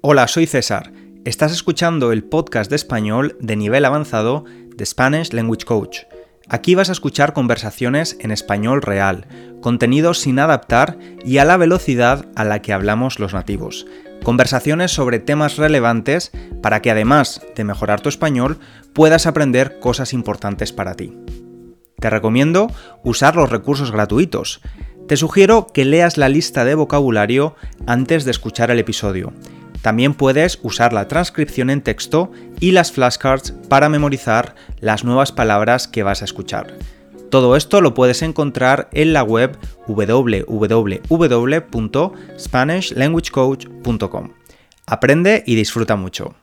Hola, soy César. Estás escuchando el podcast de español de nivel avanzado de Spanish Language Coach. Aquí vas a escuchar conversaciones en español real, contenidos sin adaptar y a la velocidad a la que hablamos los nativos. Conversaciones sobre temas relevantes para que además de mejorar tu español puedas aprender cosas importantes para ti. Te recomiendo usar los recursos gratuitos. Te sugiero que leas la lista de vocabulario antes de escuchar el episodio también puedes usar la transcripción en texto y las flashcards para memorizar las nuevas palabras que vas a escuchar. Todo esto lo puedes encontrar en la web www.spanishlanguagecoach.com. Aprende y disfruta mucho.